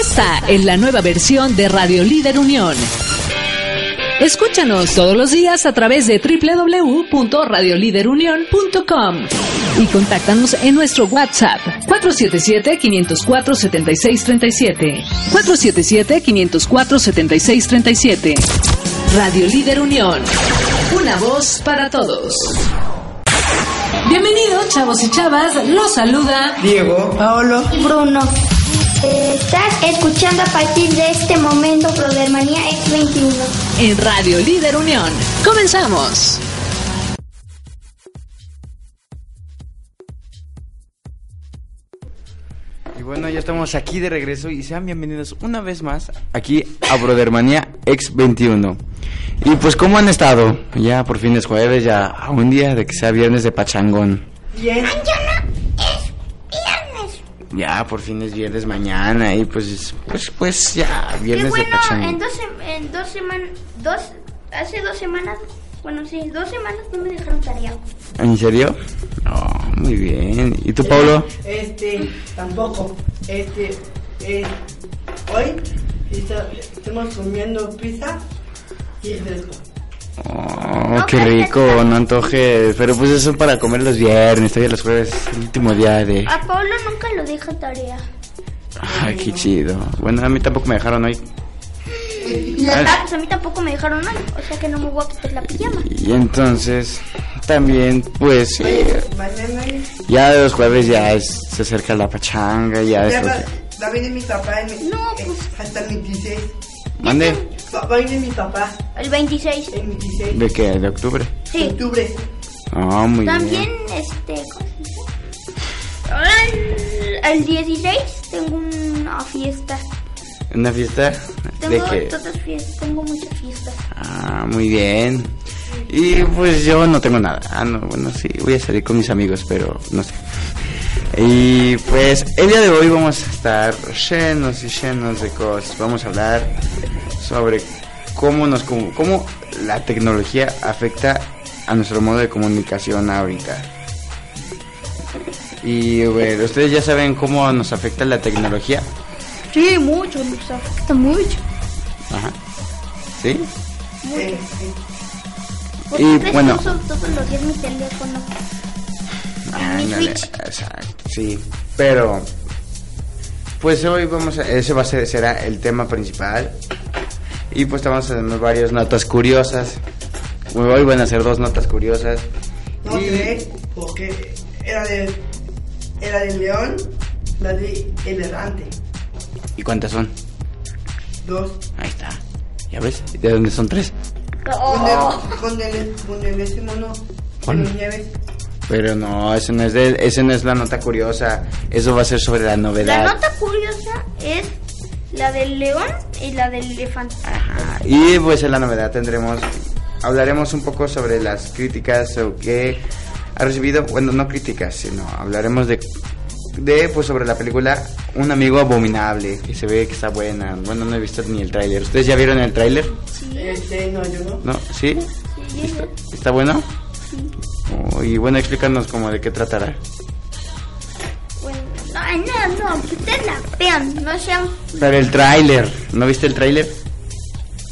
Esta es la nueva versión de Radio Líder Unión. Escúchanos todos los días a través de www.radioliderunión.com y contáctanos en nuestro WhatsApp 477-504-7637. 477-504-7637. Radio Líder Unión. Una voz para todos. Bienvenidos, chavos y chavas. Los saluda Diego, Paolo, Bruno. Estás escuchando a partir de este momento Manía X21 en Radio Líder Unión. Comenzamos. Y bueno, ya estamos aquí de regreso y sean bienvenidos una vez más aquí a Brodermanía X21. Y pues, ¿cómo han estado? Ya por fin es jueves, ya a un día de que sea viernes de pachangón. Bien. Mañana es. Ya por fin es viernes mañana y pues, pues, pues ya, viernes bueno, de pachangón. En dos, en dos semanas, dos, hace dos semanas, bueno, sí, dos semanas no me dejaron tarea. ¿En serio? No, muy bien. ¿Y tú, Pablo? Este, tampoco. Este, eh, hoy está- estamos comiendo pizza y fresco. Oh, qué rico, no antojes. Pero pues eso para comer los viernes, todavía los jueves, el último día de... A Pablo nunca lo deja tarea. Ay, qué chido. Bueno, a mí tampoco me dejaron hoy. Ah, pues a mí tampoco me dejaron hoy, o sea que no me voy a quitar la pijama. Y entonces, también, pues, eh, ya de los jueves ya es- se acerca la pachanga, ya ya es... va, va a venir mi papá en, No, en- pues. hasta el 26. ¿Mande? Va, va a venir mi papá El 26. el 26 ¿De qué? ¿De octubre? de Sí. octubre. Ah, muy También, bien. este, ¿cómo se dice? Ahora el, el 16 tengo una fiesta. ¿Una fiesta? ¿De Tengo qué? todas fiestas, tengo muchas fiestas. Ah, muy bien. Y pues yo no tengo nada. Ah, no, bueno, sí, voy a salir con mis amigos, pero no sé. Y pues el día de hoy vamos a estar llenos y llenos de cosas. Vamos a hablar sobre cómo nos cómo la tecnología afecta a nuestro modo de comunicación ahorita. Y bueno, ustedes ya saben cómo nos afecta la tecnología. Sí, mucho, nos afecta mucho. Ajá. ¿Sí? ¿Por Y, bueno. uso todos los días mi teléfono? mi Ándale, Switch. Exacto, sí. Pero, pues hoy vamos a, ese va a ser, será el tema principal. Y pues vamos a tener varias notas curiosas. Hoy van a ser dos notas curiosas. no Y- crees porque era de era del león, la de el errante. ¿Y cuántas son? Dos. Ahí está. ¿Ya ves? ¿De dónde son tres? Con el, con el, con el de nieves. Pero no, ese no es de, ese no es la nota curiosa. Eso va a ser sobre la novedad. La nota curiosa es la del león y la del elefante. Ajá. Y pues en la novedad tendremos, hablaremos un poco sobre las críticas o que ha recibido, bueno, no críticas, sino hablaremos de, de pues sobre la película Un amigo abominable, que se ve que está buena. Bueno, no he visto ni el tráiler. ¿Ustedes ya vieron el tráiler? Este, no, yo no. ¿No? ¿Sí? Sí, ¿Está, está bueno? Oh, y bueno, explícanos como de qué tratará. Bueno, no, no, no, que ustedes la vean, no sean... Pero el tráiler, ¿no viste el tráiler?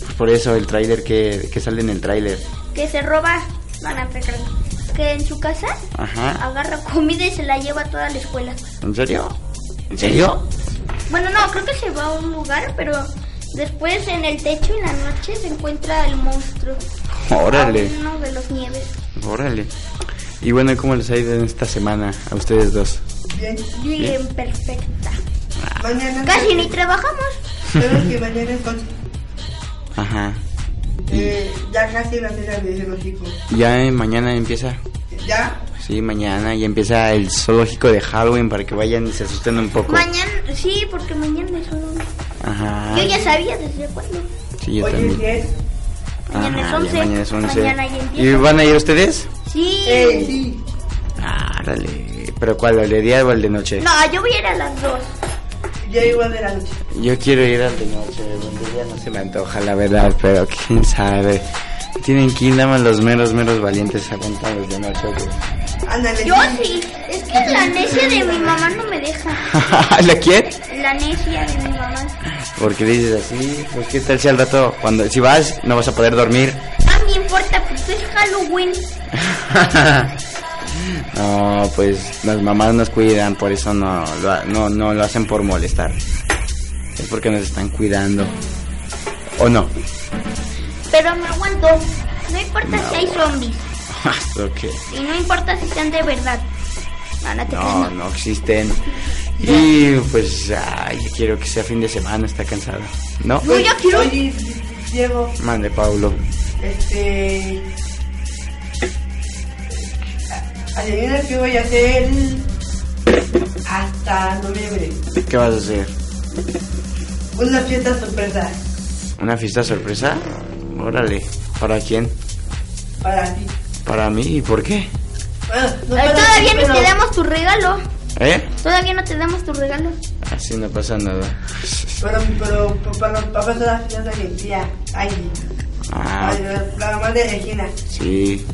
Pues por eso, el tráiler que, que sale en el tráiler. Que se roba, no, te creo. Que en su casa Ajá. agarra comida y se la lleva a toda la escuela. ¿En serio? ¿En serio? Bueno, no, creo que se va a un lugar, pero después en el techo en la noche se encuentra el monstruo. Órale. A Uno de los nieves. Órale. Y bueno, ¿cómo les ha ido en esta semana a ustedes dos? Bien. Bien perfecta. Mañana. Casi ni trabajamos. Sabes que mañana es Ajá. eh, ya casi la fecha de hijos. Ya eh, mañana empieza. Ya. Sí, mañana ya empieza el zoológico de Halloween para que vayan y se asusten un poco. Mañana, sí, porque mañana es un... Ajá. Yo ya sabía desde cuándo. Sí, yo Oye, también. Mañana es Ajá, ya 11. Mañana es 11. Mañana ¿Y van a ir ustedes? Sí. Eh, sí. Ah, dale. ¿Pero cuál? ¿El de día o el de noche? No, yo voy a ir a las dos. Yo igual de la noche. Yo quiero ir al de noche, donde ya no se me antoja, la verdad, pero quién sabe. Tienen que ir nada más los meros, meros valientes aguantan los de noche. güey. Ándale. Yo sí. Es que la necia de mi mamá no me deja. ¿La quién? La necia de mi mamá. ¿Por qué dices así? Pues qué tal si al rato, cuando si vas, no vas a poder dormir. A mí importa, pues es Halloween. no, pues las mamás nos cuidan, por eso no lo, ha- no, no lo hacen por molestar. Es porque nos están cuidando. ¿O no? Pero me aguanto. No importa si hay zombies. ok. Y no importa si sean de verdad. No, no te No, creas, no. no existen. Y pues, ay, quiero que sea fin de semana, está cansado. ¿No? No, yo quiero. Oye, Diego, Mande, Paulo. este. Adivina qué voy a hacer hasta noviembre. ¿Qué vas a hacer? Una fiesta sorpresa ¿Una fiesta sorpresa? Órale. ¿Para quién? para ti. ¿Para mí? ¿Y por qué? Bueno, no todavía pero- te damos tu regalo. ¿Eh? Todavía no te damos tu regalo. Así no pasa nada. Pero, pero, pero, para pasar la fiesta de tía, ay, Ah, ay, la, la mamá de Regina. sí.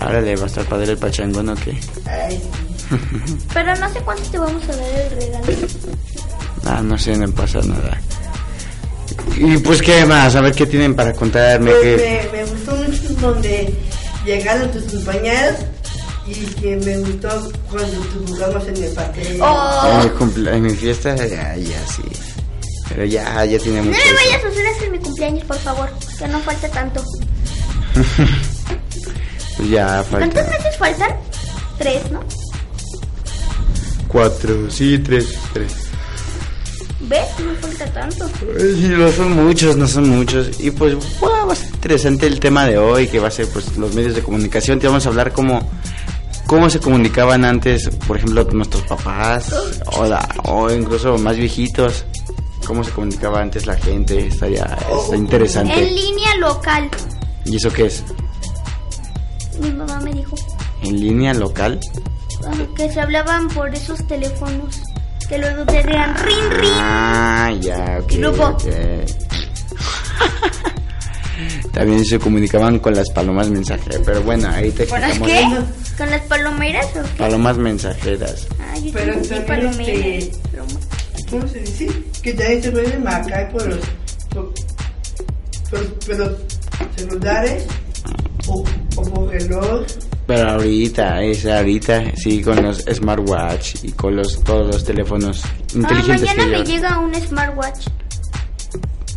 Órale, va a estar padre el pachangón o qué. Ay, Pero no sé cuánto te vamos a dar el regalo. Ah, no sé, no pasa nada. Y pues, ¿qué más? A ver, ¿qué tienen para contarme? pues ¿Qué- me, me gustó mucho donde llegaron tus compañeros y que me gustó cuando tú jugamos en el parque. En Oh, mi, cumple- en mi fiesta, ya, ya sí. Pero ya, ya tiene no mucho. me eso. vayas a hacer hacer mi cumpleaños, por favor. Que no falta tanto. Pues ya ¿Cuántos falta. meses faltan? Tres, ¿no? Cuatro, sí, tres, tres. ¿Ves? No falta tanto. Sí, no son muchos, no son muchos. Y pues, a ser interesante el tema de hoy, que va a ser pues los medios de comunicación. Te vamos a hablar cómo, cómo se comunicaban antes, por ejemplo, nuestros papás, o, la- o incluso más viejitos. Cómo se comunicaba antes la gente, estaría está En interesante. línea local. ¿Y eso qué es? Mi mamá me dijo ¿En línea local? que se hablaban por esos teléfonos. Que luego te rin rin. Ah, ya, ok. Y luego- ok. También se comunicaban con las palomas mensajeras, pero bueno, ahí te ¿Con las qué? ¿Con las palomeras o qué? Palomas mensajeras. Ah, yo Pero también, palomeras. este, Paloma- ¿Cómo se dice? Que también se pueden marcar por los, por, por- por los celulares o, o por reloj. Pero ahorita, es ahorita, sí, con los smartwatch y con los todos los teléfonos Ah, inteligentes mañana que me llega un smartwatch.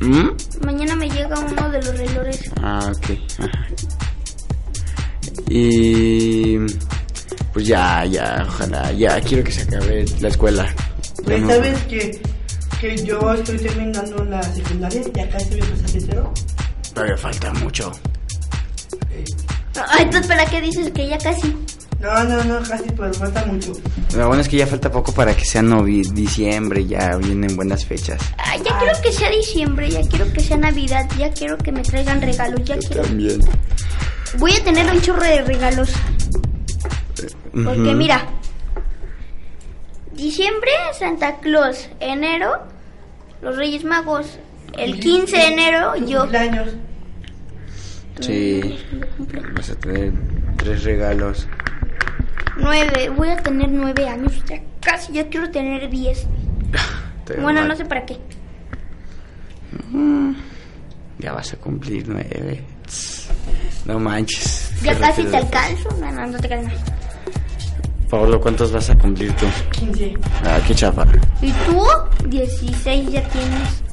¿Mm? Mañana me llega uno de los relojes. Ah, ok. ajá. Y pues ya, ya, ojalá, ya quiero que se acabe la escuela. Pues no- sabes que, que yo estoy terminando la secundaria, ya casi voy a pasar de cero. Todavía falta mucho. Entonces, ¿para qué dices que ya casi? No, no, no, casi, pero falta mucho. Lo bueno es que ya falta poco para que sea novi diciembre, ya vienen buenas fechas. Ah, ya quiero que sea diciembre, ya quiero que sea Navidad, ya quiero que me traigan regalos, ya quiero. También. Voy a tener un chorro de regalos. Porque mira, diciembre Santa Claus, enero los Reyes Magos, el 15 de enero yo. cumpleaños. Sí, vas a tener tres regalos. Nueve, voy a tener nueve años, ya casi, ya quiero tener diez. Todavía Bueno, va- no sé para qué. Ya vas a cumplir nueve. No manches. Ya casi te alcanzo. No, no, no te nada. Pablo, ¿cuántos vas a cumplir tú? 15. Ah, qué chapa. ¿Y tú? 16 ya tienes.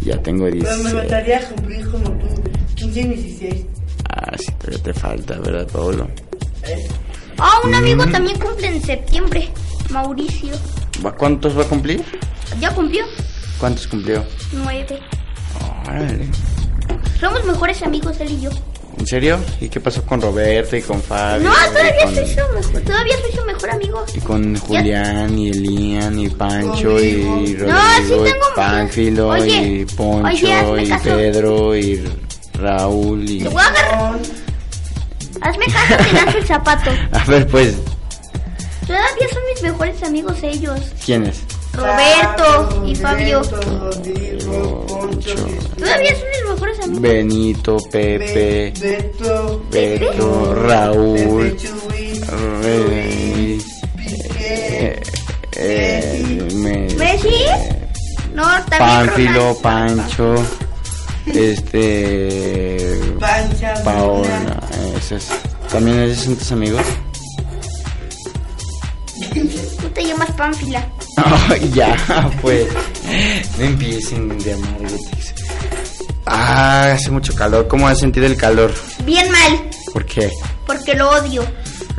Ya tengo Pero me 16. faltaría cumplir como tú, 15 y 16. Ah, sí, todavía te falta, ¿verdad, Pablo? ¿eh? Ah, un amigo también cumple en septiembre. Mauricio. ¿Va- ¿Cuántos va a cumplir? Ya cumplió. ¿Cuántos cumplió? Nueve. Órale. Somos mejores amigos él y yo. ¿En serio? ¿Y qué pasó con Roberto y con Fabio? No, y todavía con, soy su mejor, todavía soy su mejor amigo. y con Julián y Elian y Pancho Conmigo. y No, Rodrigo sí y tengo- Pánfilo Oye, y Poncho oye, y. Pedro y Raúl y... Te voy a agarrar. Hazme caso, lanzo el zapato. A ver, pues, Todavía son mis mejores amigos ellos. ¿quiénes? Roberto y Fabio. Todavía son mis mejores amigos. Benito, Pepe, Beto, Beto, Raúl, Rey, eh, eh, me- ¿Messi? No, también Pánfilo, Ronaldo. Pancho, este, Pancha, Paola, ¿También esos son tus amigos? Tú te llamas Pánfila. Ya, pues. No empiecen de amargutis. Ah, hace mucho calor. ¿Cómo has sentido el calor? Bien mal, ¿Por qué? porque lo odio.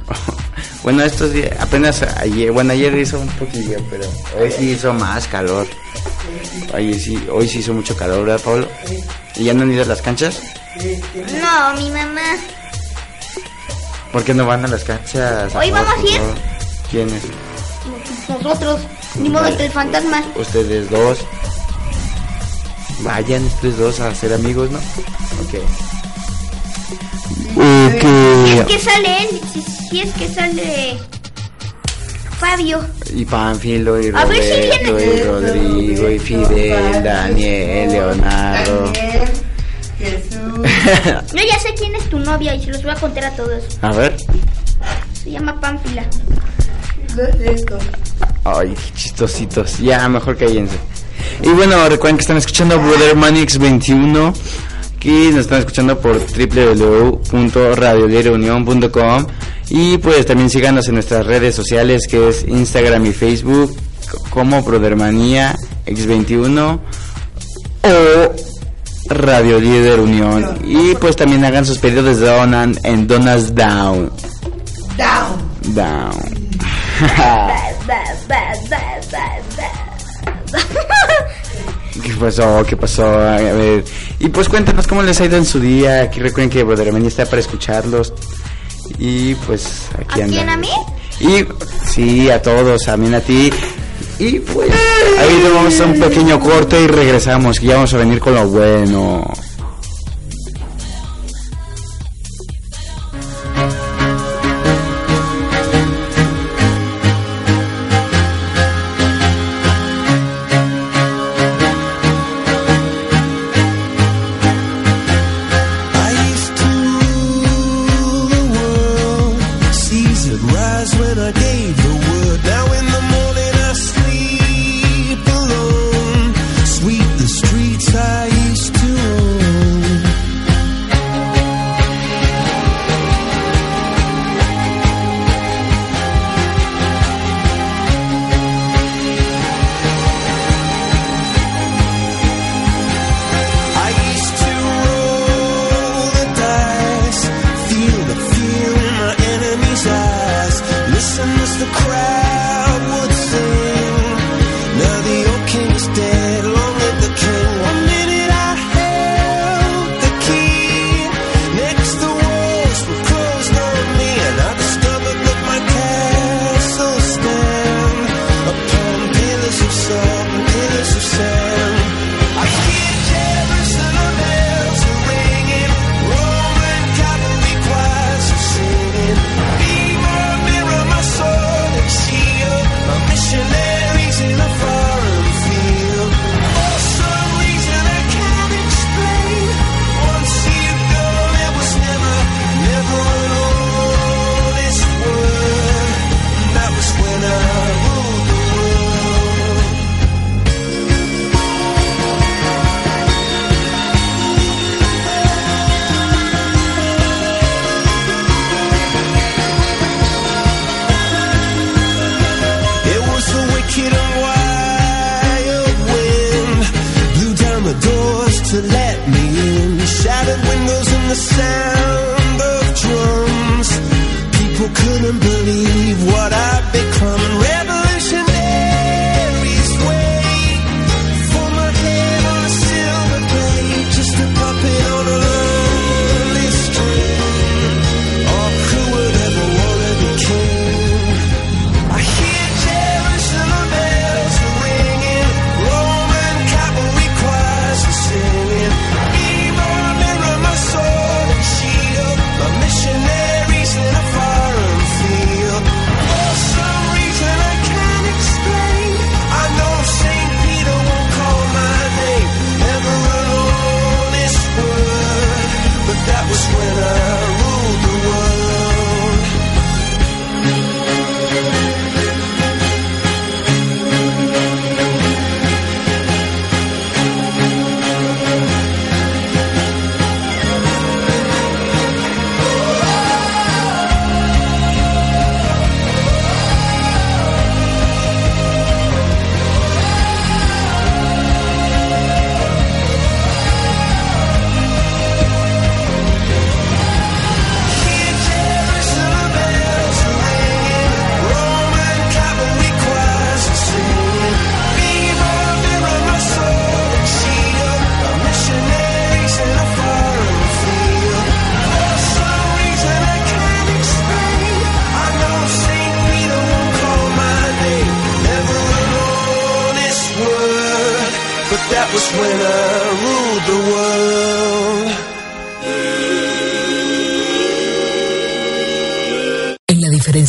Bueno, estos días, apenas ayer, bueno, ayer hizo un poquillo, pero hoy sí hizo más calor. Oye, sí, hoy sí hizo mucho calor, ¿verdad, Pablo? ¿Y ya no han ido a las canchas? No, mi mamá. ¿Por qué no van a las canchas? Hoy vamos a ir. ¿Quiénes? Nosotros. Ni modo que el fantasma. Ustedes dos. Vayan ustedes dos a ser amigos, ¿no? Ok. Si es que sale él, si, si es que sale Fabio. Y Panfilo, y A ver si Roberto, viene. y Rodrigo, y Fidel, Daniel, Leonardo. Daniel, Yo ya sé quién es tu novia y se los voy a contar a todos. A ver. Se llama Pánfila. ¿qué es esto? Ay, chistositos. Ya, mejor cállense. Y bueno, recuerden que están escuchando Brother Manix 21. Que nos están escuchando por www.radiolierunión.com Y pues también síganos en nuestras redes sociales que es Instagram y Facebook como Brothermanía X21 o Radio Líder Unión. Y pues también hagan sus pedidos de Donan en Donas Down. Down. Down. ¿Qué pasó? ¿Qué pasó? A ver. Y pues cuéntanos cómo les ha ido en su día. Aquí recuerden que Brothermania está para escucharlos. Y pues aquí ¿A quién, andamos. a mí? Y sí, a todos, también a ti. Y pues ahí a un pequeño corte y regresamos. Que ya vamos a venir con lo bueno.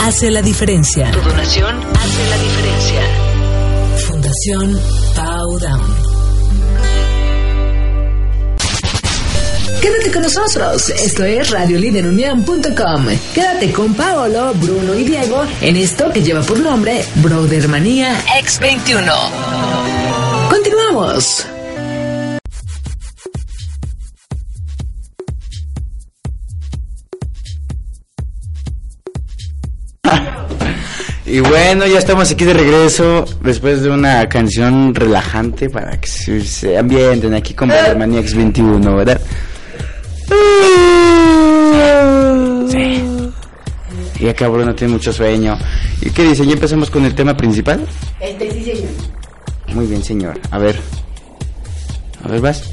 hace la diferencia. Tu donación hace la diferencia. Fundación Powdown. Quédate con nosotros. Esto es radioliderunión.com. Quédate con Paolo, Bruno y Diego en esto que lleva por nombre Brothermanía X21. Continuamos. Y bueno, ya estamos aquí de regreso después de una canción relajante para que se, se ambienten aquí con Brothermanía X21, ¿verdad? Sí. Y acá Bruno tiene mucho sueño. ¿Y qué dice? ¿Ya empezamos con el tema principal? Este sí, señor. Muy bien, señor. A ver. A ver, vas.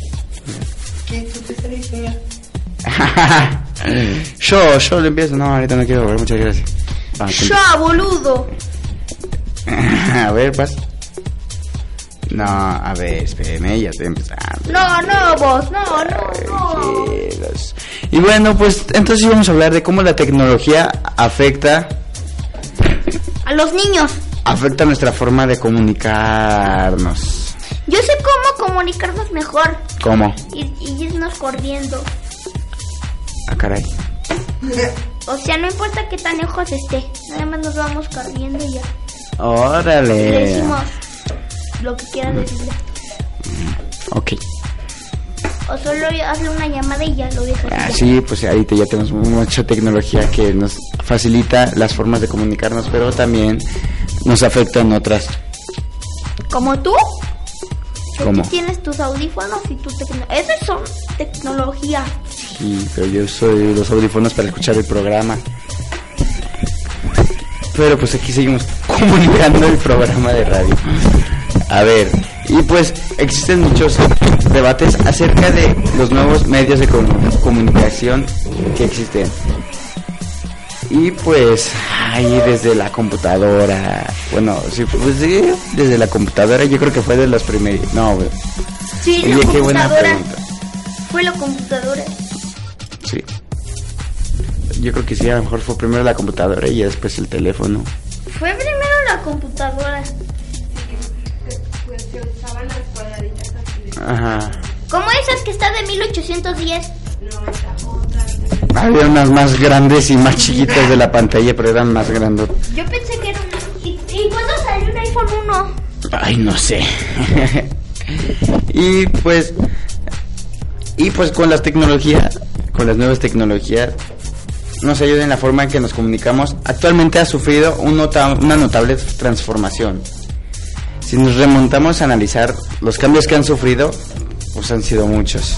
¿Qué tú te señor? yo, yo le empiezo. No, ahorita no quiero volver. Muchas gracias. Ah, Ya, boludo. a ver, vas. No, a ver, espérame, ya estoy empezando. No, no, vos, no, no. Y bueno, pues entonces vamos a hablar de cómo la tecnología afecta A los niños. afecta nuestra forma de comunicarnos. Yo sé cómo comunicarnos mejor ¿Cómo? y, y irnos corriendo. Ah, caray. O sea, no importa qué tan lejos esté, nada más nos vamos corriendo y ya. Le Órale. decimos lo que quieras decirle. Ok. O solo hazle una llamada y ya lo dejas. Ah, sí, pues ahorita ya tenemos mucha tecnología que nos facilita las formas de comunicarnos, pero también nos afecta en otras. Como tú, ¿Cómo? tú tienes tus audífonos y tu tecnología. Esas son tecnología. Sí, pero yo soy los audífonos para escuchar el programa. Pero pues aquí seguimos comunicando el programa de radio. A ver, y pues existen muchos debates acerca de los nuevos medios de comu- comunicación que existen. Y pues ahí desde la computadora, bueno, sí, pues sí, desde la computadora yo creo que fue de los primeros. No. Sí, Oye, la qué buena pregunta. Fue la computadora. Sí. Yo creo que sí, a lo mejor fue primero la computadora y después el teléfono. Fue primero la computadora. Ajá. Como esas que está de 1810. Había unas más grandes y más chiquitas de la pantalla, pero eran más grandes. Yo pensé que era una. ¿Y, y cuándo salió un iPhone 1? Ay, no sé. y pues y pues con las tecnologías, con las nuevas tecnologías nos ayuda en la forma en que nos comunicamos. Actualmente ha sufrido una notable transformación. Si nos remontamos a analizar los cambios que han sufrido, pues han sido muchos.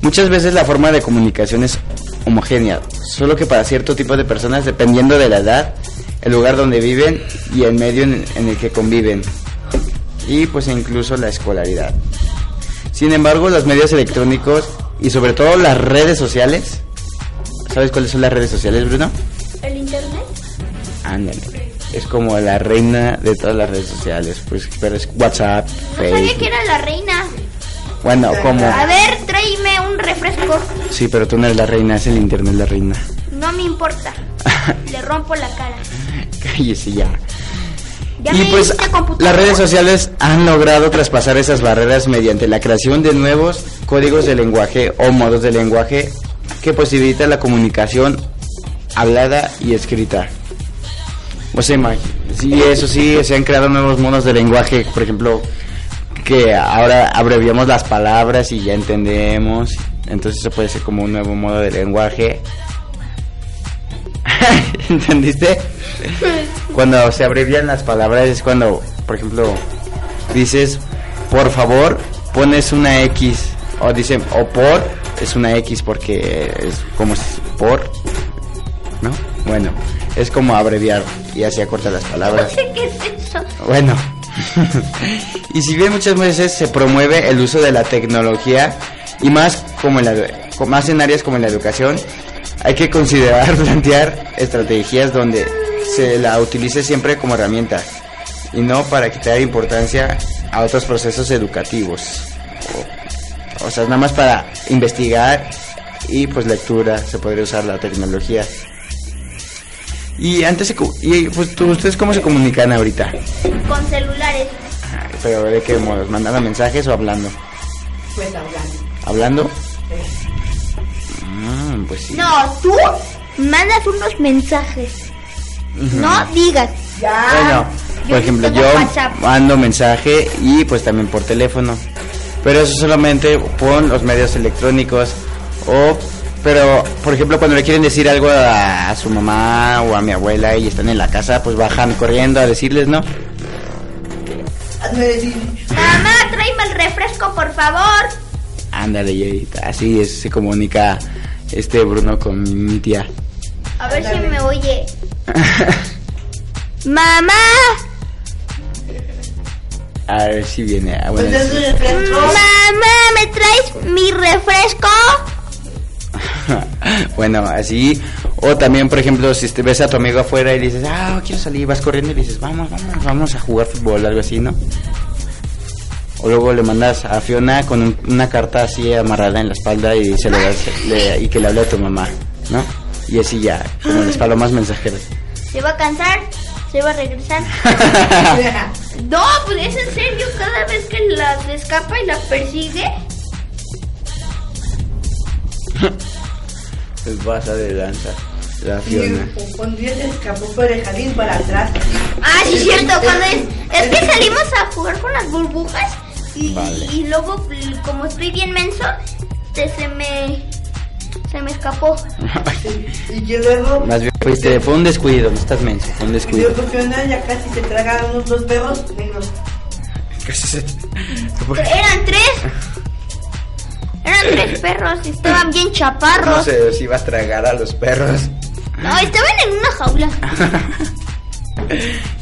Muchas veces la forma de comunicación es homogénea, solo que para cierto tipo de personas, dependiendo de la edad, el lugar donde viven y el medio en, en el que conviven, y pues incluso la escolaridad. Sin embargo, los medios electrónicos y sobre todo las redes sociales, ¿sabes cuáles son las redes sociales, Bruno? ¿El internet? Ándale. Es como la reina de todas las redes sociales, pues pero es WhatsApp, No sabía que Facebook. era la reina. Bueno, como A ver, tráeme un refresco. Sí, pero tú no eres la reina, es el internet la reina. No me importa. Le rompo la cara. Cállese ya. Ya y pues las redes sociales han logrado traspasar esas barreras mediante la creación de nuevos códigos de lenguaje o modos de lenguaje que posibilitan la comunicación hablada y escrita. O sea, sí, eso sí, se han creado nuevos modos de lenguaje, por ejemplo, que ahora abreviamos las palabras y ya entendemos. Entonces eso puede ser como un nuevo modo de lenguaje. ¿Entendiste? Cuando se abrevian las palabras es cuando, por ejemplo, dices por favor, pones una X. O dicen, o por, es una X porque es como es por. ¿No? Bueno, es como abreviar y así acorta las No palabras. sé qué es eso. Bueno, y si bien muchas veces se promueve el uso de la tecnología y más como en la, más en áreas como en la educación, hay que considerar plantear estrategias donde se la utilice siempre como herramienta y no para quitar importancia a otros procesos educativos. O, o sea, nada más para investigar y pues lectura se podría usar la tecnología. Y antes se y pues tú- ustedes cómo se comunican ahorita? Con celulares. Ay, Pero de qué modos, mandando mensajes o hablando? Pues hablando. ¿Hablando? Pues sí. No, tú mandas unos mensajes. No digas. Ya. Bueno, Yo por sí ejemplo, yo WhatsApp. mando mensaje y pues también por teléfono. Pero eso solamente con los medios electrónicos o pero por ejemplo cuando le quieren decir algo a, a su mamá o a mi abuela y están en la casa, pues bajan corriendo a decirles, ¿no? Mamá, tráeme el refresco, por favor. Ándale, y ahí- así es, se comunica este Bruno con mi, mi tía. A ver si me oye. Mamá, A ver si viene. ah, pues bueno, sí. mamá, ¿me traes mi refresco? bueno, así. O también, por ejemplo, si te ves a tu amigo afuera y dices, ah, quiero salir, vas corriendo y le dices, vamos, vamos, vamos a jugar fútbol, algo así, ¿no? O luego le mandas a Fiona con un- una carta así amarrada en la espalda y se lo das le- y que le hable a tu mamá, ¿no? Y así ya, como las palomas mensajeras. ¿Se va a cansar? ¿Se va a regresar? No, pues es en serio, cada vez que las escapa y las persigue, Pues vas a de lanza, la Fiona. un día se escapó por el jardín para atrás. Ah, sí, es cierto. Cuando es, es que salimos a jugar con las burbujas y, Vale. y luego, como estoy bien menso, te- se me se me escapó. Y que luego, Más bien fuiste, fue un descuido, no estás menso, fue un y descuido. Fiona ya casi se traga unos dos perros negros. Casi se- Eran tres. Eran tres perros, estaban bien No chaparros. sé si iba a tragar a los perros. No, estaban en una jaula.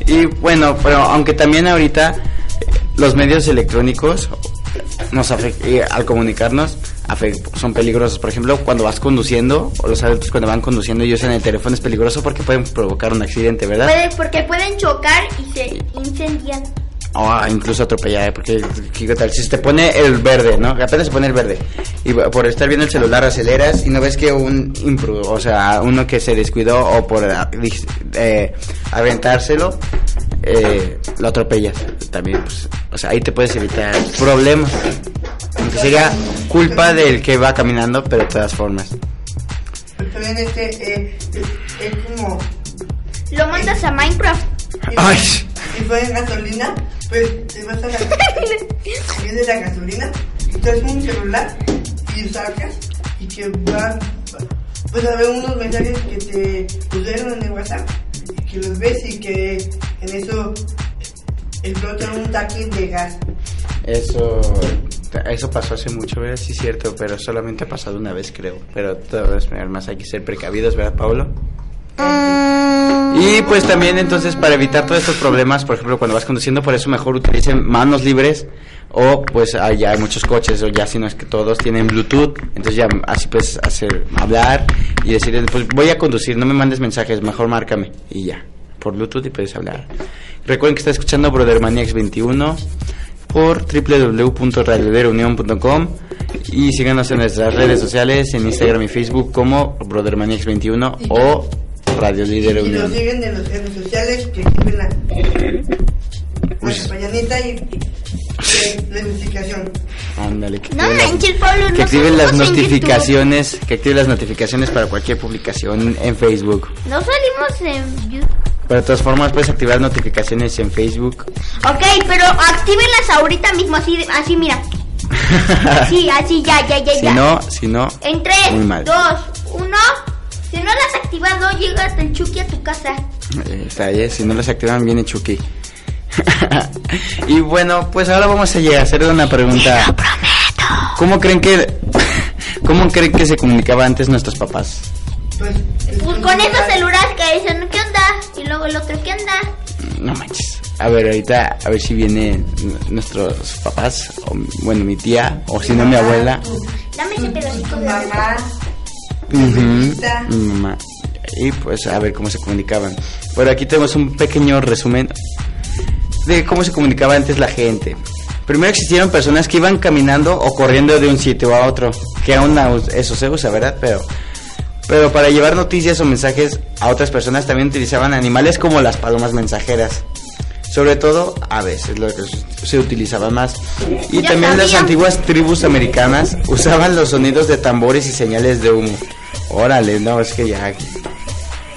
Y bueno, pero aunque también ahorita los medios electrónicos nos y al comunicarnos son peligrosos. Por ejemplo, cuando vas conduciendo o los adultos cuando van conduciendo y usan el teléfono es peligroso porque pueden provocar un accidente, ¿verdad? Puede- porque pueden chocar y se incendian. O ah, incluso atropellar, porque ¿qué tal? Si se te pone el verde, ¿no? Apenas se pone el verde y por estar viendo el celular aceleras y no ves que un impru, o sea, uno que se descuidó o por ah, eh, aventárselo, eh, lo atropellas también, pues, o sea, ahí te puedes evitar problemas. Aunque sería culpa del que va caminando, pero de todas formas. También este, eh, es, es como, Lo mandas a Minecraft. Ay. si fue en gasolina, pues te vas a la, viene la gasolina, y traes un celular y sacas y que van, pues a ver unos mensajes que te pusieron en el WhatsApp, los ves y que en eso explota un taquín de gas. Eso, eso pasó hace mucho, ¿verdad? Sí, cierto, pero solamente ha pasado una vez, creo. Pero todas más hay que ser precavidos, ¿verdad, Pablo? Y pues también entonces para evitar todos estos problemas, por ejemplo, cuando vas conduciendo, por eso mejor utilicen manos libres o pues allá hay muchos coches o ya si no es que todos tienen Bluetooth, entonces ya así puedes hacer hablar y decirles, pues voy a conducir, no me mandes mensajes, mejor márcame y ya, por Bluetooth y puedes hablar. Recuerden que está escuchando Brother Maniacs 21 por www.radiodereunión.com y síganos en nuestras redes sociales en Instagram y Facebook como Brother Maniacs 21 o Radio Líder Y nos Unión. siguen en las redes sociales que activen la, la campanita y, y la notificación. Ándale, que No manches, Pablo, que no activen las notificaciones, que activen las notificaciones para cualquier publicación en Facebook. No salimos en YouTube. Pero de todas formas puedes activar notificaciones en Facebook. Ok, pero actívenlas ahorita mismo, así, así mira. Sí, así, ya, ya, ya, si ya. no, si no, En Muy 3, mal. 2, 1. Si no las has activado, llega hasta el Chucky a tu casa. eh, está ahí, si no las activan viene Chucky. y bueno, pues ahora vamos a llegar a hacer una pregunta. ¿Cómo creen que cómo creen que se comunicaba antes nuestros papás? Pues, Pues con esos celulares que dicen, ¿qué onda? Y luego el otro, ¿qué onda? No manches. A ver, ahorita a ver si vienen nuestros papás o bueno, mi tía o si no mi abuela. Dame ese pedacito de mamá. Y pues a ver cómo se comunicaban. Pero aquí tenemos un pequeño resumen de cómo se comunicaba antes la gente. Primero existieron personas que iban caminando o corriendo de un sitio a otro, que aún aún eso se usa, ¿verdad? Pero pero para llevar noticias o mensajes a otras personas también utilizaban animales como las palomas mensajeras. Sobre todo aves, es lo que se- utilizaba más. Y también las antiguas tribus americanas usaban los sonidos de tambores y señales de humo. Órale, no, es que ya...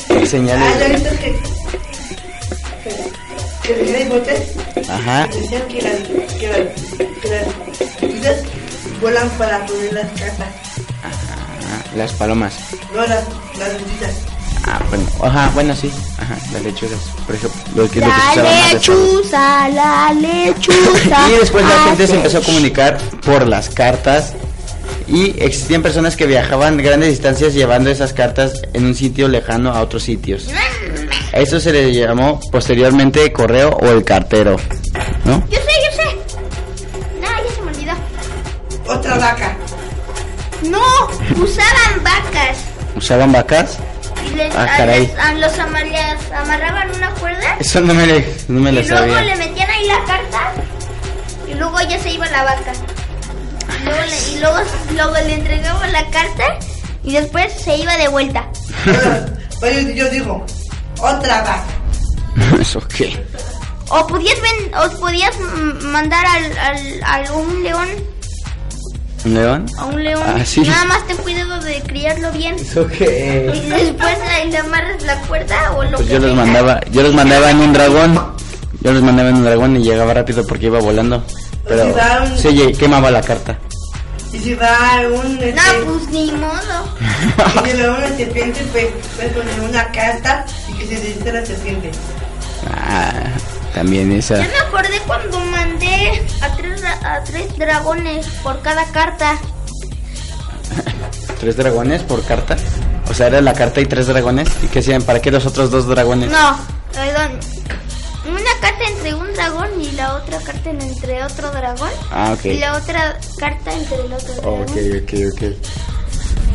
Ah, Señales... hay botes. Ajá. que las. Que las. Que las. vuelan para poner las cartas. Ajá, las palomas. No, las. Ah, bueno, ajá, bueno, sí. Ajá, las lechuzas, por ejemplo. Lo que, lo que se La lechuza, la lechuza. Y después la gente se empezó a comunicar por las cartas y existían personas que viajaban grandes distancias llevando esas cartas en un sitio lejano a otros sitios. A eso se le llamó posteriormente correo o el cartero, ¿no? Yo sé, yo sé. No, ya se me olvidó. Otra vaca. No, usaban vacas. ¿Usaban vacas? Les, Ah, a, caray. les- a los amarraban una cuerda. Eso no me, le- no me lo y luego le metían ahí la carta. Y luego ya se iba la vaca. Y luego, le, y luego, luego le entregaban la carta. Y después se iba de vuelta. Pues yo, digo. Otra vaca. ¿Eso qué? O podías, ven, o podías mandar al, al, a un león. ¿Un león? A un león. Ah, sí. Nada más ten cuidado de criarlo bien. ¿Eso qué? Y después le amarras la cuerda o lo Pues que yo los mandaba, yo los mandaba en un dragón. Yo los mandaba en un dragón y llegaba rápido porque iba volando. Pero Sí, da un- se oye, quemaba la carta. Y si va un. Este, No, pues ni modo. Y si le da una serpiente, pues puedes poner una carta y que se desiste la serpiente. Ah, también esa. Ya me acordé cuando mandé a tres, a tres dragones por cada carta. ¿Tres dragones por carta? O sea, era la carta y tres dragones. ¿Y qué hacían? ¿Para qué los otros dos dragones? No, perdón. Una carta entre un dragón y la otra carta en- entre otro dragón. Ah, ok. Y la otra carta entre el otro dragón. Ok, ok, ok.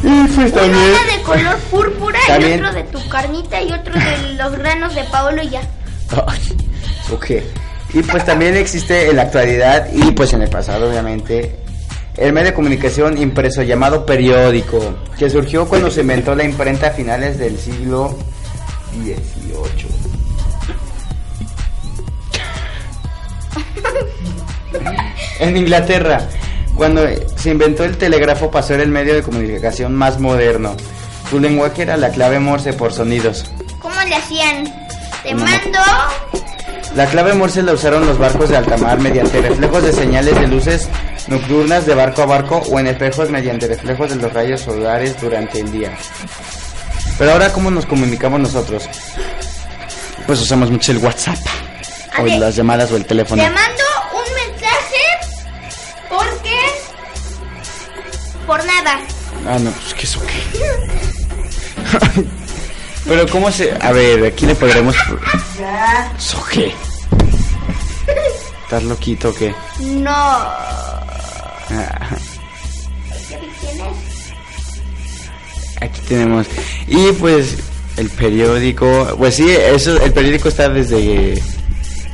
Y pues también. de color púrpura y otro de tu carnita y otro de los granos de Paolo y ya. Ok. Y pues también existe en la actualidad y pues en el pasado obviamente el medio de comunicación impreso llamado periódico, que surgió cuando se inventó la imprenta a finales del siglo XVIII. en Inglaterra, cuando se inventó el telégrafo pasó a ser el medio de comunicación más moderno. Su lenguaje era la clave Morse por sonidos. ¿Cómo le hacían? Te mando. La clave Morse la usaron los barcos de alta mar mediante reflejos de señales de luces nocturnas de barco a barco o en espejos mediante reflejos de los rayos solares durante el día. Pero ahora, ¿cómo nos comunicamos nosotros? Pues usamos mucho el WhatsApp, A o ver. las llamadas o el teléfono. Te mando un mensaje porque por nada. Ah, no, pues que eso qué. Pero, ¿cómo se.? A ver, aquí le podremos. Ya. ¿Eso qué? ¿Estás loquito o qué? No. Ah. Aquí tenemos. Y pues el periódico, pues sí, eso, el periódico está desde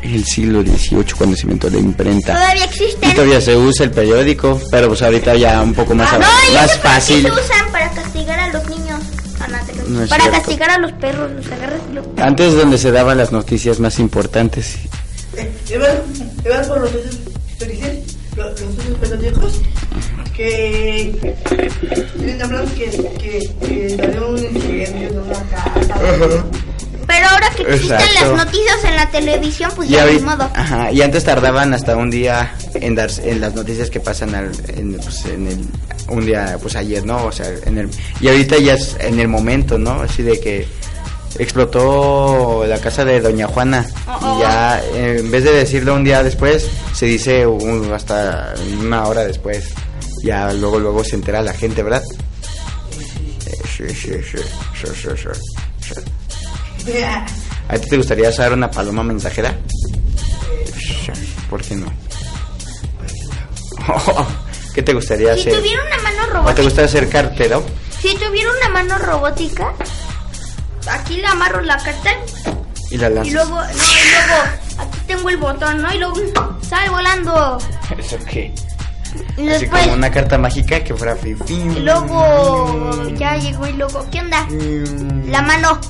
el siglo XVIII cuando se inventó la imprenta. Todavía Y existen. todavía se usa el periódico, pero pues ahorita ya un poco más, Ah, no, y más fácil. se usan para castigar a los niños. Ah, no, para cierto. castigar a los perros, los agarras y los... Antes donde se daban las noticias más importantes. Eh, Iban, por los felices, los, que tienen hablando que, que, que salió un incendio de una casa. Pero ahora que existen Exacto. las noticias en la televisión, pues Y, ya ahorita- modo. ajá, y antes tardaban hasta un día en dar en las noticias que pasan al- en, pues, en el un día pues ayer no o sea en el y ahorita ya es en el momento no así de que explotó la casa de Doña Juana. Oh, Y ya, eh, en vez de decirlo un día después, se dice un- hasta una hora después. Ya luego, luego se entera la gente, ¿verdad? Sí, sí, sí, sí, sí, sí, sí. ¿A ti te gustaría ser una paloma mensajera? ¿Por qué no? ¿Qué te gustaría Si hacer? tuviera una mano ¿O te robótica, gusta ser cartero? si tuviera una mano robótica, aquí le amarro la carta Y la y lanzas. luego, no, y luego aquí tengo el botón, ¿no? Y luego sale volando. ¿Eso qué? Y Así después, como una carta mágica que fuera y luego ya llegó y luego, ¿qué onda? La mano.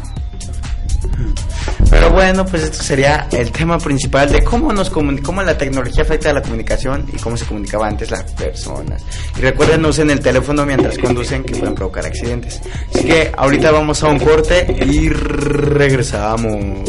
Pero bueno, pues esto sería el tema principal de cómo nos cómo la tecnología afecta a la comunicación y cómo se comunicaba antes las personas. Y recuerden, no usen el teléfono mientras conducen que pueden provocar accidentes. Así que ahorita vamos a un corte y regresamos.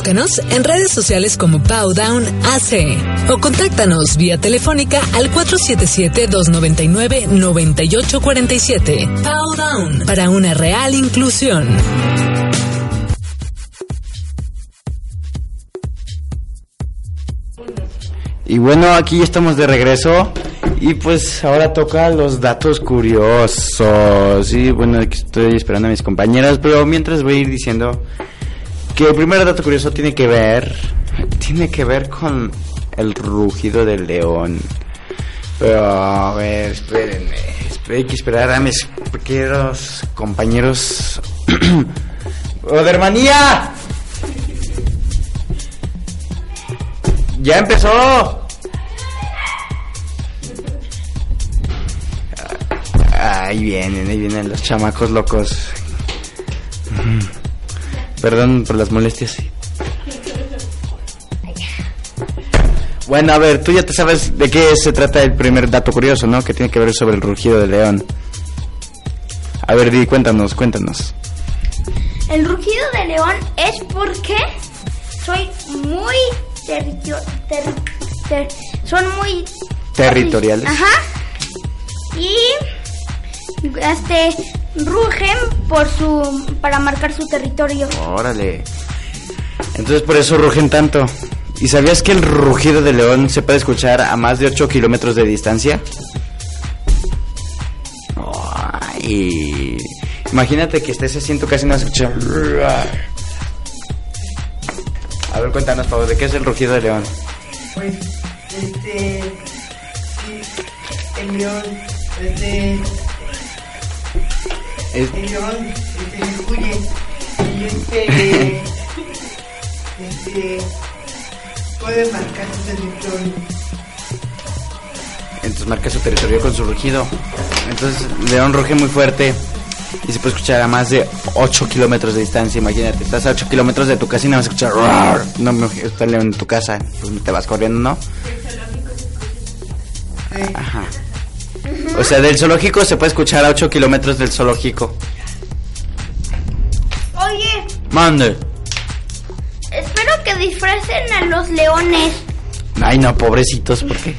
Búscanos en redes sociales como Powdown AC o contáctanos vía telefónica al 477-299-9847. Powdown para una real inclusión. Y bueno, aquí estamos de regreso. Y pues ahora toca los datos curiosos. Y bueno, estoy esperando a mis compañeras. Pero mientras voy a ir diciendo que el primer dato curioso tiene que ver. Tiene que ver con el rugido del león. Pero a ver, espérenme. esp- Hay que esperar a mis pequeños compañeros. ¡Odermanía! ¡Ya empezó! Ahí vienen, ahí vienen los chamacos locos. Perdón por las molestias. Bueno, a ver, tú ya te sabes de qué se trata el primer dato curioso, ¿no? Que tiene que ver sobre el rugido del león. A ver, di, cuéntanos, cuéntanos. El rugido de león es porque soy muy territio- ter- ter- son muy Territoriales. Ajá. Y este rugen por su para marcar su territorio. Órale. Entonces por eso rugen tanto. ¿Y sabías que el rugido del león se puede escuchar a más de 8 kilómetros de distancia? Ay. Imagínate que estés así en tu casa y no escuchas. A ver, cuéntanos, Pablo, ¿de qué es el rugido del león? Pues, este. Sí, el león, este. Es- El león, huye. Y este. este. Puede marcar su territorio. Entonces marca su territorio con su rugido. Entonces león ruge muy fuerte y se puede escuchar a más de 8 kilómetros de distancia. Imagínate, estás a 8 kilómetros de tu casa y no vas a escuchar. "Roar". No, me está el león en tu casa, pues te vas corriendo, ¿no? Ajá. O sea, del zoológico se puede escuchar a 8 kilómetros del zoológico. Oye, Mande. espero que disfracen a los leones. Ay, no, pobrecitos, ¿por qué?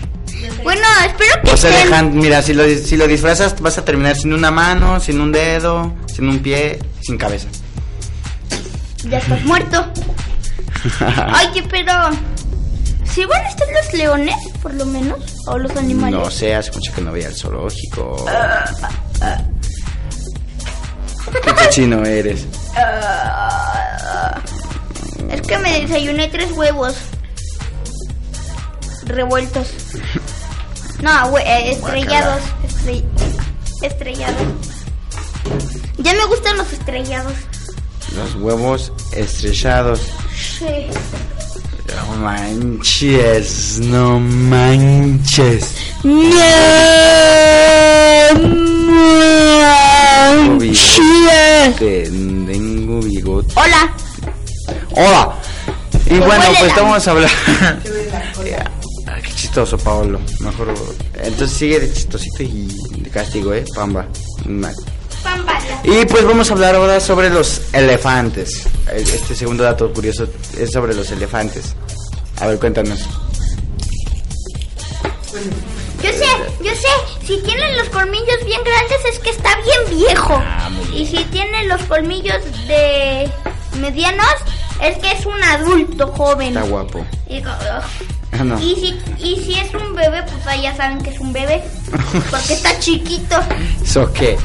Bueno, espero que O sea, estén- dejan, mira, si lo, si lo disfrazas vas a terminar sin una mano, sin un dedo, sin un pie, sin cabeza. ya estás muerto. Oye, pero si van a estar los leones, por lo menos, o los animales. No sé, hace mucho que no veía el zoológico. Qué cochino eres. Es que me desayuné tres huevos revueltos. No, eh, estrellados. estre- estrellados. Ya me gustan los estrellados. Los huevos estrellados. Sí. No manches, no manches. Bigote. Tengo bigote. Hola. Hola. Y bueno, pues la- vamos a hablar. Ya. Ay, qué chistoso, Paolo. Mejor. Entonces sigue de chistosito y de castigo, ¿eh? Pamba. Mal. Pambala. Y pues vamos a hablar ahora sobre los elefantes. Este segundo dato curioso es sobre los elefantes. A ver, cuéntanos. Yo sé, yo sé, si tienen los colmillos bien grandes es que está bien viejo. Ah, Y si tienen los colmillos de medianos es que es un adulto joven. Está guapo. Y, Ah, no. y si, y si es un bebé, pues ya saben que es un bebé. Porque está chiquito. ¿So qué?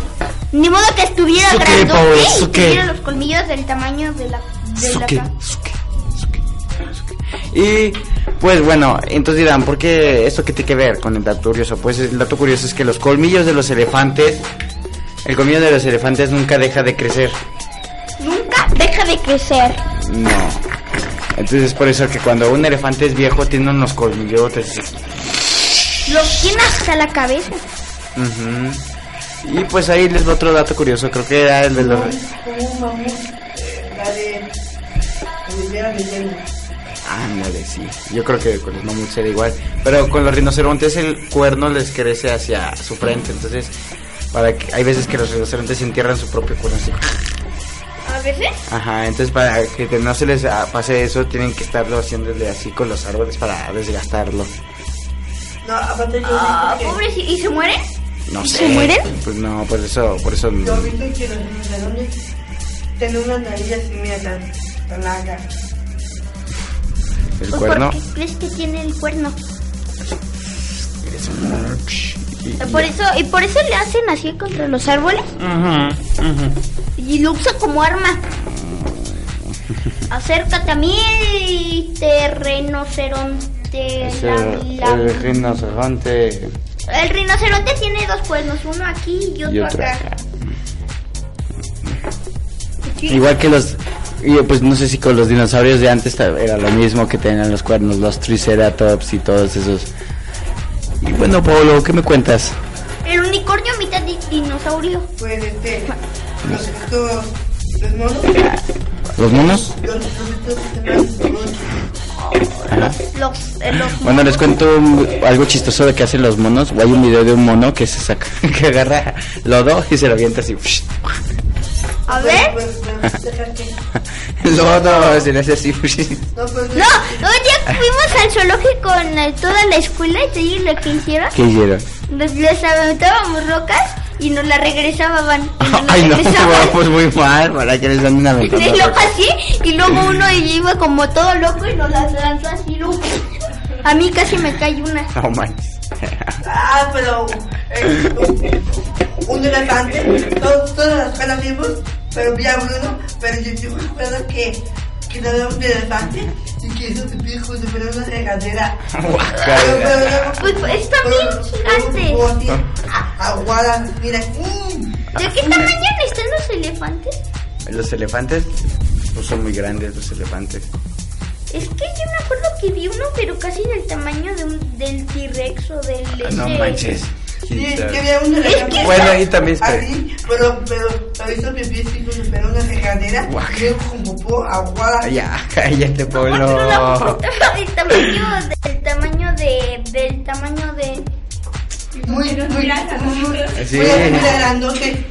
Ni modo que estuviera ¿Eso qué, grandote Paola? y ¿Eso qué? tuviera los colmillos del tamaño de la... De ¿So la. Y pues bueno, entonces dirán, ¿por qué esto qué tiene que ver con el dato curioso? Pues el dato curioso es que los colmillos de los elefantes, el colmillo de los elefantes nunca deja de crecer. Nunca deja de crecer. No. Entonces es por eso que cuando un elefante es viejo tiene unos colmillotes. Lo tiene hasta la cabeza. Ujú. Y pues ahí les va otro dato curioso, creo que era el de los... Ándale, sí. Yo creo que con los mamuts será igual. Pero con los rinocerontes el cuerno les crece hacia su frente. Entonces, para que, hay veces que los rinocerontes entierran su propio cuerno así. A peces? Ajá, entonces para que no se les ah, pase eso, tienen que estarlo haciéndole así con los árboles para desgastarlo. No, aparte yo Ah, que... ¿Y se mueren? No ¿Y sé. se mueren? Pues no, por eso, por eso. Yo he visto que los rinocerontes tienen unas narices así, mira, tan, tan largas. El Pues, cuerno. ¿Por qué crees que tiene el cuerno? es un- y- Por eso, y por eso le hacen así contra los árboles Ujú, ujú. y lo usa como arma. Acércate a mí, te rinoceronte. Es el, el rinoceronte El rinoceronte tiene dos cuernos, uno aquí y otro, y otro acá. acá. Sí. Igual que los. Y pues no sé si con los dinosaurios de antes era lo mismo que tenían los cuernos, los triceratops y todos esos. Y bueno, Pablo, ¿qué me cuentas? El unicornio mitad di- dinosaurio. Pues este, los estos, los monos, ¿Los monos? los, los estos Los, eh, los Bueno, les cuento un- algo chistoso de que hacen los monos. Hay un video de un mono que se saca, que agarra lodo y se lo avienta así. A ver. Lodo, se le hace así. No, No, un día fuimos al zoológico con toda la escuela y te digo lo que hicieron. ¿Qué hicieron? Les, les aventábamos rocas y nos la regresaban. Y nos la Ay, no, regresaban. pues muy mal, para que les dan una Y luego así, y luego uno iba como todo loco y nos las lanzó así. luego, A mí casi me cae una. No manches. Ah, pero eh, un, un elefante, todos, todas las escuelas vimos, pero vi a Bruno, pero yo, me acuerdo que, que no era un elefante que hizo pipí como si fuera una regadera. Pues, está bien gigante. Aguada, mira. ¿De qué tamaño están los elefantes? Los elefantes, pues son muy grandes los elefantes. Es que yo me acuerdo que vi uno, pero casi del tamaño de un, del T-Rex o del. Ah, No ese- manches. Sí, es que había elefante. Bueno, ahí también está. Así, pero, pero, pero hizo pipí así como si fuera una. Y luego con popó, aguada. Ya, cállate, la Pablo. del tamaño, del tamaño de, del tamaño de, Muy, muy, muy, muy, Sí. grandote.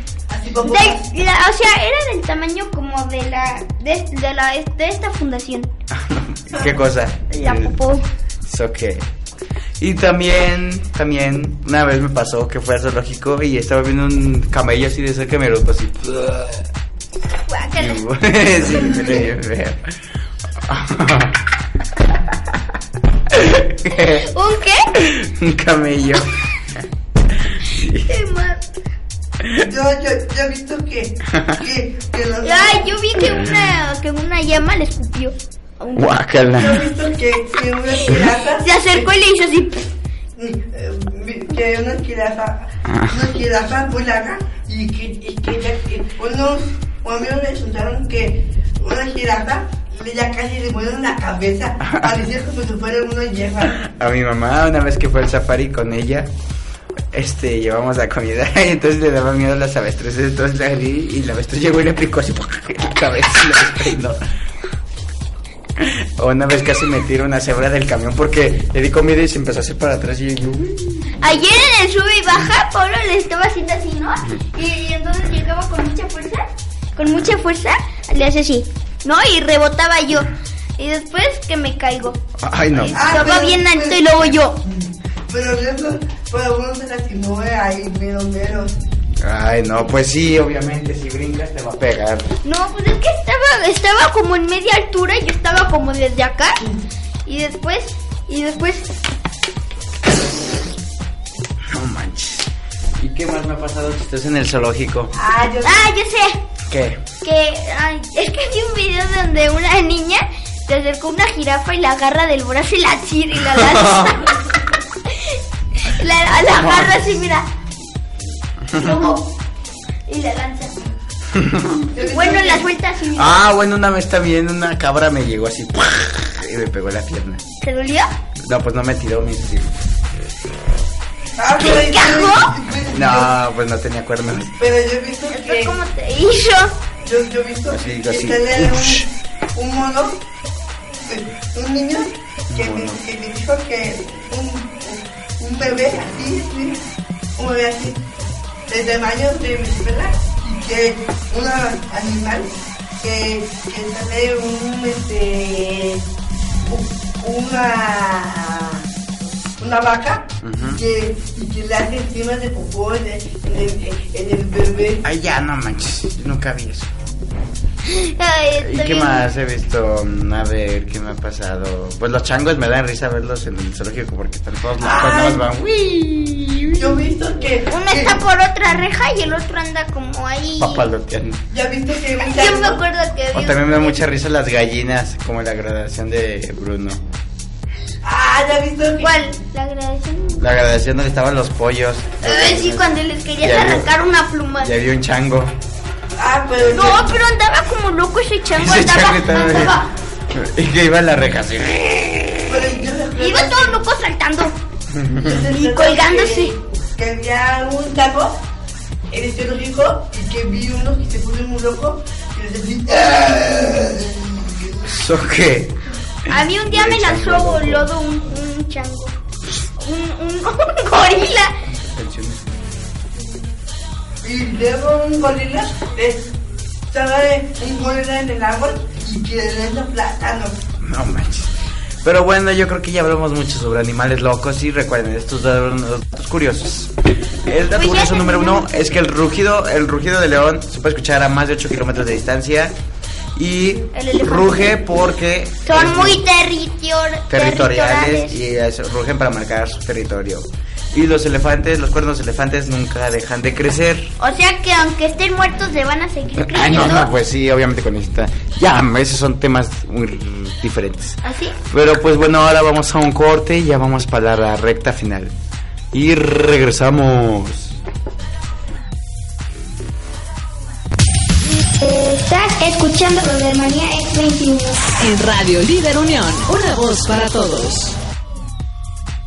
De la- o sea, era del tamaño como de la, de, de la, de esta fundación, ¿Qué cosa? la popó. Es ok. Y también, también, una vez me pasó que fue al zoológico y estaba viendo un camello así de me lo así. Sí, me feo. ¿Un qué? un camello. Qué mal. Yo, yo, yo he visto que, que, que los... Ay, yo vi que una, que una llama le escupió. Un- Yo he Guácala. visto que, que una jirafa... Se acercó y le hizo así. eh, vi- que una jirafa, una jirafa muy larga y que, y que, ya- que unos, unos amigos me contaron que una jirafa le ya casi le mueren la cabeza, parecía como si fuera una hierba. A mi mamá, una vez que fue al safari con ella, este, llevamos la comida y entonces le daba miedo a las avestruces, entonces la di y la avestruz llegó y le picó así la cabeza y la una vez casi me tiró una cebra del camión porque le di comida y se empezó a hacer para atrás y yo. Ayer en el sube y baja, Pablo le estaba haciendo así, ¿no? Y, y entonces llegaba con mucha fuerza, con mucha fuerza, le hace así, ¿no? Y rebotaba yo. Y después que me caigo. Ay, no. Ah, Estaba pero- bien alto y luego yo. Pero eso, pero uno se lastimó eh, ahí, mero, mero. Ay, no, pues sí, obviamente, si brincas te va a pegar. No, pues es que estaba, estaba como en media altura y yo estaba como desde acá. Y después, y después, No manches. ¿Y qué más me ha pasado que estás en el zoológico? Ah, yo ah, yo sé. ¿Qué? que ay, es que vi un video donde una niña se acercó a una jirafa y la agarra del brazo y la tira y la lanza. la, la agarra así, mira. Y la lanza. Bueno, la suelta mira. Ah, bueno, una vez también una cabra me llegó así y me pegó la pierna. ¿Te dolió? No, pues no me tiró, me hizo así. Ah, cagó? No, pues no tenía cuernos. Pero yo he visto ¿Esto que... cómo te hizo? Yo, yo he visto Así, que así. Ush. un, un mono, eh, un niño que me, que me dijo que un, un bebé así, sí, un bebé así, de tamaño de mi y que un animal que, que sale un, este, una, una vaca Ujú. que, y que le hace encima de popó en el, en el, en el bebé. Ay, ya, no manches, nunca vi eso. Ay, ¿Y qué bien- más he visto? Mm, A ver, ¿qué me ha pasado? Pues los changos me dan risa verlos en el zoológico porque están todos locos, van. "Uy". Yo he visto que... Uno que- está por otra reja y el otro anda como ahí. Papaloteando. Ya he visto que Yo me acuerdo que O también me da mucha risa las gallinas, como la graduación de Bruno. Ah, ya he visto que... ¿Cuál? La grabación. La graduación donde estaban los pollos. Sí, cuando les querías arrancar una pluma. Y había un chango. Ah, pero... No, pero andaba como loco ese chango. Ese andaba, chango estaba andaba- Y que iba en la reja así. pero Iba todo loco saltando. y colgándose. Que había un chango en el zoológico y que vi uno que se puso muy loco y les decía... ¿Eso qué? A mí un día me lanzó lodo un, un chango. Un, un, un gorila. Y luego un gorila sale un gorila en el árbol y que le lanza plátano. No manches. Pero bueno, yo creo que ya hablamos mucho sobre animales locos y recuerden estos datos datos curiosos. El dato Pues curioso número uno es que el rugido, el rugido de león se puede escuchar a más de 8 kilómetros de distancia y ruge porque Son muy territor- territoriales y rugen para marcar su territorio. Y los elefantes, los cuernos elefantes nunca dejan de crecer. O sea que aunque estén muertos se van a seguir Ay, creciendo. no, no, pues sí, obviamente con esta. Ya, esos son temas muy diferentes. ¿Así? Pero pues bueno, ahora vamos a un corte y ya vamos para la recta final. Y regresamos. Estás escuchando Rodermanía X21. En Radio Líder Unión, una voz para todos.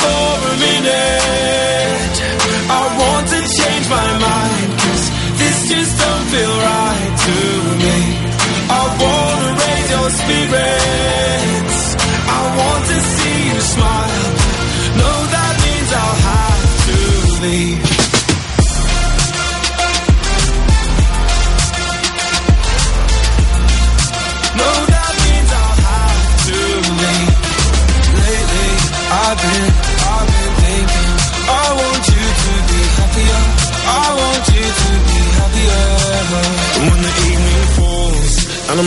for a minute.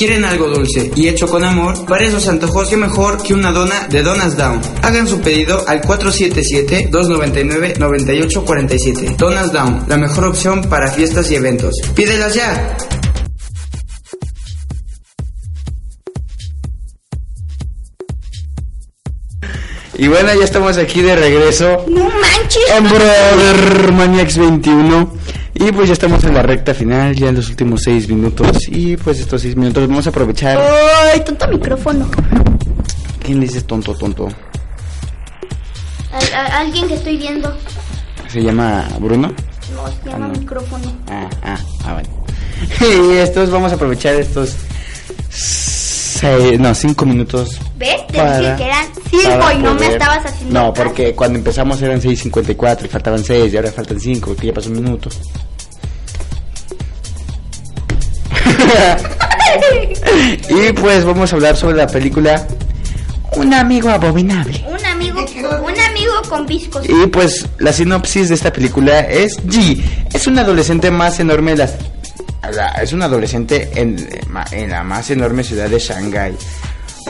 quieren algo dulce y hecho con amor, para esos antojos que mejor que una dona de Donas Down. Hagan su pedido al 477-299-9847. Donas Down, la mejor opción para fiestas y eventos. ¡Pídelas ya! Y bueno, ya estamos aquí de regreso No manches. en Brother Maniacs 21. Y pues ya estamos en la recta final, ya en los últimos seis minutos. Y pues estos seis minutos vamos a aprovechar. Ay, tonto micrófono. ¿Quién le dice tonto, tonto? A- alguien que estoy viendo. ¿Se llama Bruno? No, se llama Ah, no. micrófono. Ah, ah, ah, bueno. Y estos vamos a aprovechar estos. seis- no, cinco minutos. ¿Ves? Te Para- dije que eran cinco y no me estabas haciendo No, porque cuando empezamos eran 6.54 y faltaban 6 y ahora faltan 5, que ya pasó un minuto. y pues vamos a hablar sobre la película Un amigo abominable. Un amigo, un amigo con viscos. Y pues la sinopsis de esta película es G. Es un adolescente más enorme de las... la- Es un adolescente en, en la más enorme ciudad de Shanghái.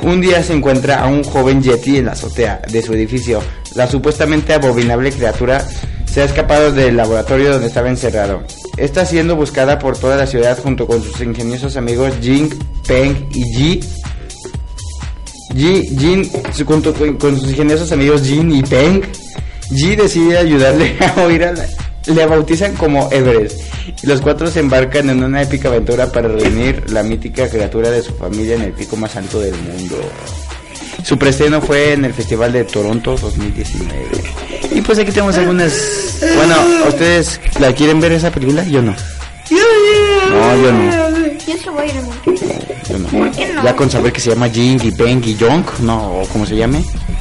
Un día se encuentra a un joven Yeti en la azotea de su edificio. La supuestamente abominable criatura se ha escapado del laboratorio donde estaba encerrado. Está siendo buscada por toda la ciudad junto con sus ingeniosos amigos Jing, Peng y Ji. Ji, Jin, junto con, sus ingeniosos amigos Jin y Peng, Ji decide ayudarle a oír a la... Le bautizan como Everest y los cuatro se embarcan en una épica aventura para reunir la mítica criatura de su familia en el pico más alto del mundo. Su preestreno fue en el Festival de Toronto 2019. Y pues aquí tenemos algunas... Bueno, ¿ustedes la quieren ver esa película? Yo no. No, yo no. Yo se voy a ir a ver. Yo no. qué no? Ya con saber que se llama Jing y Peng y Jong, no, o como se llame.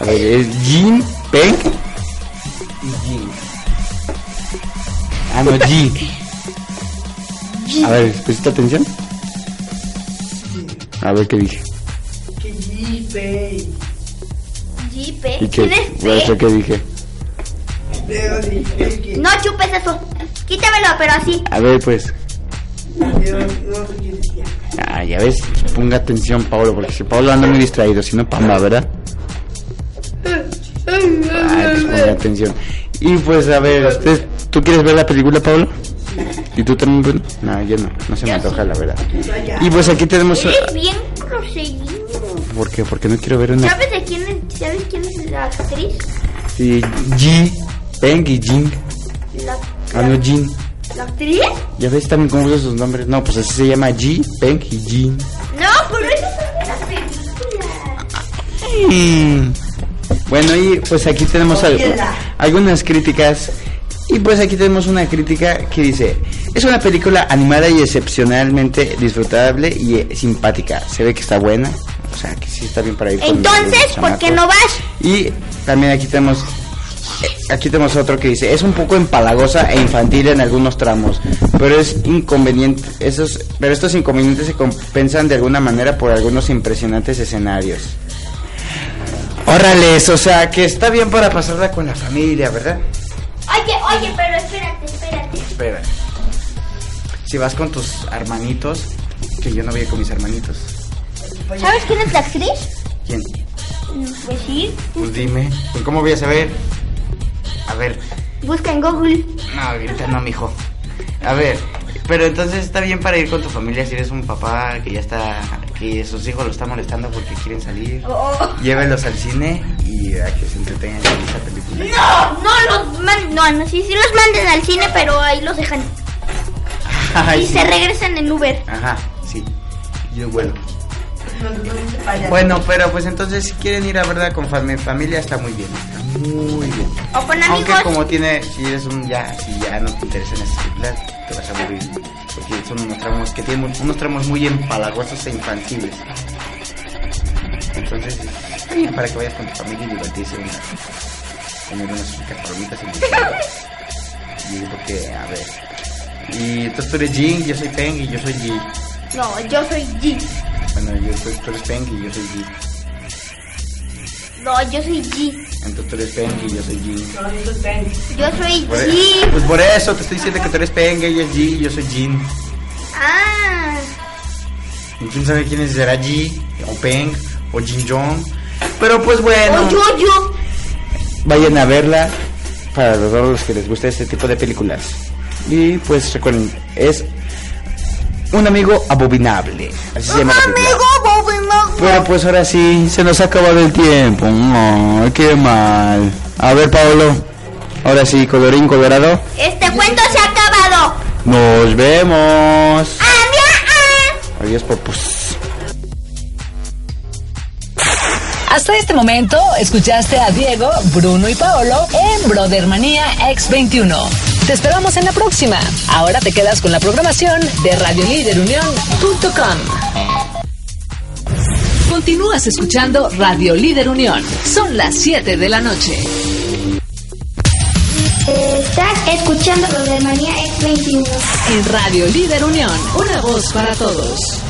A ver, es Jin, Peng y Jin. Ah, no, Ji. A ver, ¿pusiste atención? A ver qué dije. Que G-Pay. Jipe. ¿Y ¿Quién qué? es P? ¿Qué dije? Que. No chupes eso. Quítamelo, pero así. A ver, pues. Ah, ya ves, ponga atención, Pablo, porque si Pablo anda muy distraído, si no, Pamba, ¿verdad? Ah, pues ponga atención. Y pues, a ver, ¿ustedes- ¿tú quieres ver la película, Pablo? ¿Y tú también, Bruno? No, yo no, no se me antoja, la verdad. Y pues aquí tenemos... Eres bien proseguido. ¿Por qué? Porque no quiero ver una... ¿Sabes de quién es, ¿sabes quién es la actriz? Sí, Ji, Peng y Jin. La, Ah, no, Jin. ¿La actriz? Ya ves, también confuso sus nombres. No, pues así se llama Ji, Peng y Jin. No, pero eso es de la película. Mm. Bueno, y pues aquí tenemos algunas críticas. Y pues aquí tenemos una crítica que dice, es una película animada y excepcionalmente disfrutable y eh, simpática. Se ve que está buena. O sea, que sí está bien para ir Entonces, ¿por qué no vas? Y también aquí tenemos eh, aquí tenemos otro que dice, es un poco empalagosa e infantil en algunos tramos, pero es inconveniente, esos, pero estos inconvenientes se compensan de alguna manera por algunos impresionantes escenarios. Órales, o sea, que está bien para pasarla con la familia, ¿verdad? Oye, oye, pero espérate, espérate. Espera. Si vas con tus hermanitos, que yo no voy con mis hermanitos. ¿Sabes quién es la actriz? ¿Quién? Pues sí. Pues dime, ¿y ¿cómo voy a saber? A ver, Busca en Google. No, ahorita no, mijo. A ver, pero entonces está bien para ir con tu familia si eres un papá que ya está, que sus hijos lo están molestando porque quieren salir. Oh. Llévelos al cine y a que se entretengan con esta película. No, no los man, no, no, sí, sí los manden al cine, pero ahí los dejan. Ay, y sí. se regresan en Uber. Ajá, sí. Yo vuelo. Bueno, pero pues entonces si quieren ir a verdad con fami- familia está muy bien, muy bien. O con Aunque como tiene, si eres un ya, si ya no te interesan estas películas, te vas a aburrir. Porque son unos tramos que tienen unos tramos muy empalagosos e infantiles. Entonces, está bien para que vayas con tu familia y divertirse un comer unas palomitas cine. Y porque, a ver. Y entonces tú eres Jin, yo soy Peng y yo soy Ji. No, yo soy G. Bueno, yo soy, tú eres Peng y yo soy Ji. No, yo soy G. Entonces tú eres Peng y yo soy Jin. No, yo soy Peng. Yo soy Por e- G. Pues por eso te estoy diciendo que tú eres Peng, ella es Ji y yo soy Jin. Ah. Y quién sabe quién será Ji, o Peng, o Jin Jong. Pero pues bueno, O yo, yo. vayan a verla para todos los que les guste este tipo de películas. Y pues recuerden, es un amigo abominable. Así se llama la película. Pero pues ahora sí, se nos ha acabado el tiempo. Qué mal. A ver, Paolo. Ahora sí, colorín colorado. Este cuento se ha acabado. Nos vemos. Adiós. Adiós, popus. Hasta este momento escuchaste a Diego, Bruno y Paolo en Brothermanía X21. Te esperamos en la próxima. Ahora te quedas con la programación de radioliderunión.com. Continúas escuchando Radio Líder Unión. Son las 7 de la noche. Estás escuchando Manía X21. En Radio Líder Unión, una voz para todos.